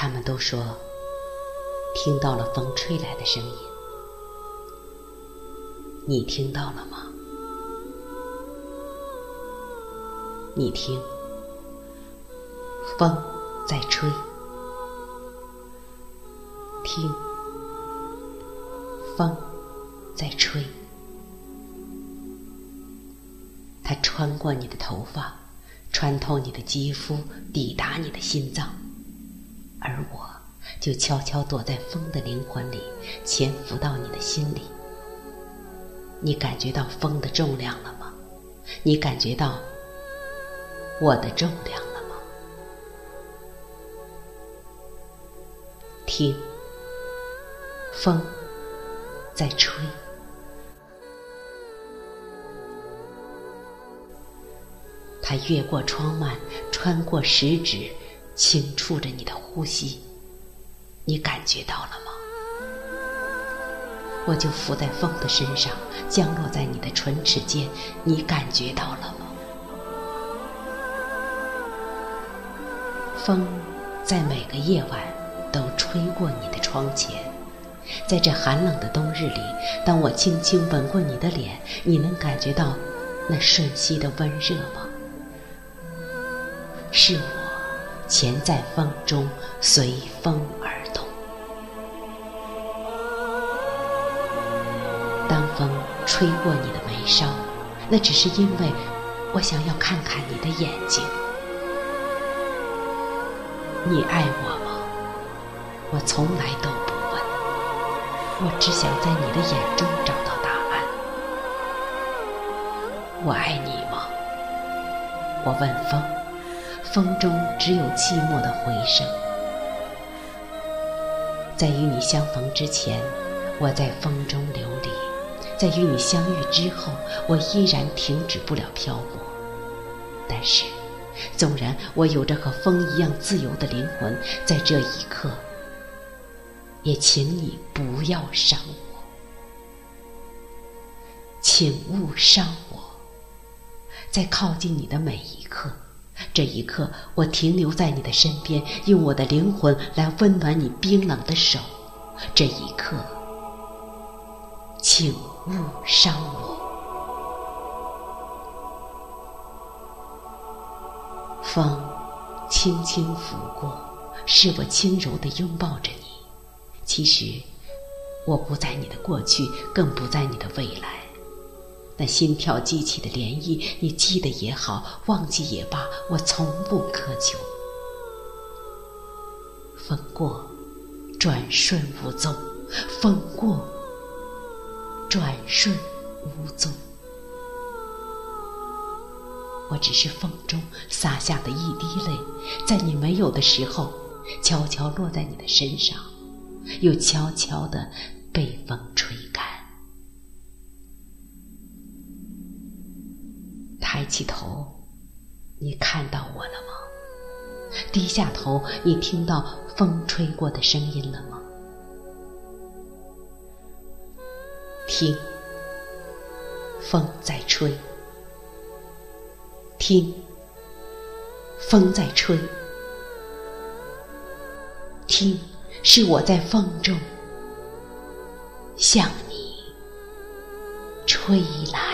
他们都说听到了风吹来的声音，你听到了吗？你听，风在吹，听，风在吹，它穿过你的头发，穿透你的肌肤，抵达你的心脏，而我就悄悄躲在风的灵魂里，潜伏到你的心里。你感觉到风的重量了吗？你感觉到？我的重量了吗？听，风在吹，它越过窗幔，穿过食指，轻触着你的呼吸。你感觉到了吗？我就伏在风的身上，降落在你的唇齿间。你感觉到了吗？风在每个夜晚都吹过你的窗前，在这寒冷的冬日里，当我轻轻吻过你的脸，你能感觉到那瞬息的温热吗？是我潜在风中，随风而动。当风吹过你的眉梢，那只是因为我想要看看你的眼睛。你爱我吗？我从来都不问，我只想在你的眼中找到答案。我爱你吗？我问风，风中只有寂寞的回声。在与你相逢之前，我在风中流离；在与你相遇之后，我依然停止不了漂泊。但是。纵然我有着和风一样自由的灵魂，在这一刻，也请你不要伤我，请勿伤我。在靠近你的每一刻，这一刻，我停留在你的身边，用我的灵魂来温暖你冰冷的手。这一刻，请勿伤我。风轻轻拂过，是我轻柔地拥抱着你。其实，我不在你的过去，更不在你的未来。那心跳激起的涟漪，你记得也好，忘记也罢，我从不苛求。风过，转瞬无踪；风过，转瞬无踪。我只是风中洒下的一滴泪，在你没有的时候，悄悄落在你的身上，又悄悄地被风吹抬起头，你看到我了吗？低下头，你听到风吹过的声音了吗？听，风在吹。听，风在吹。听，是我在风中向你吹来。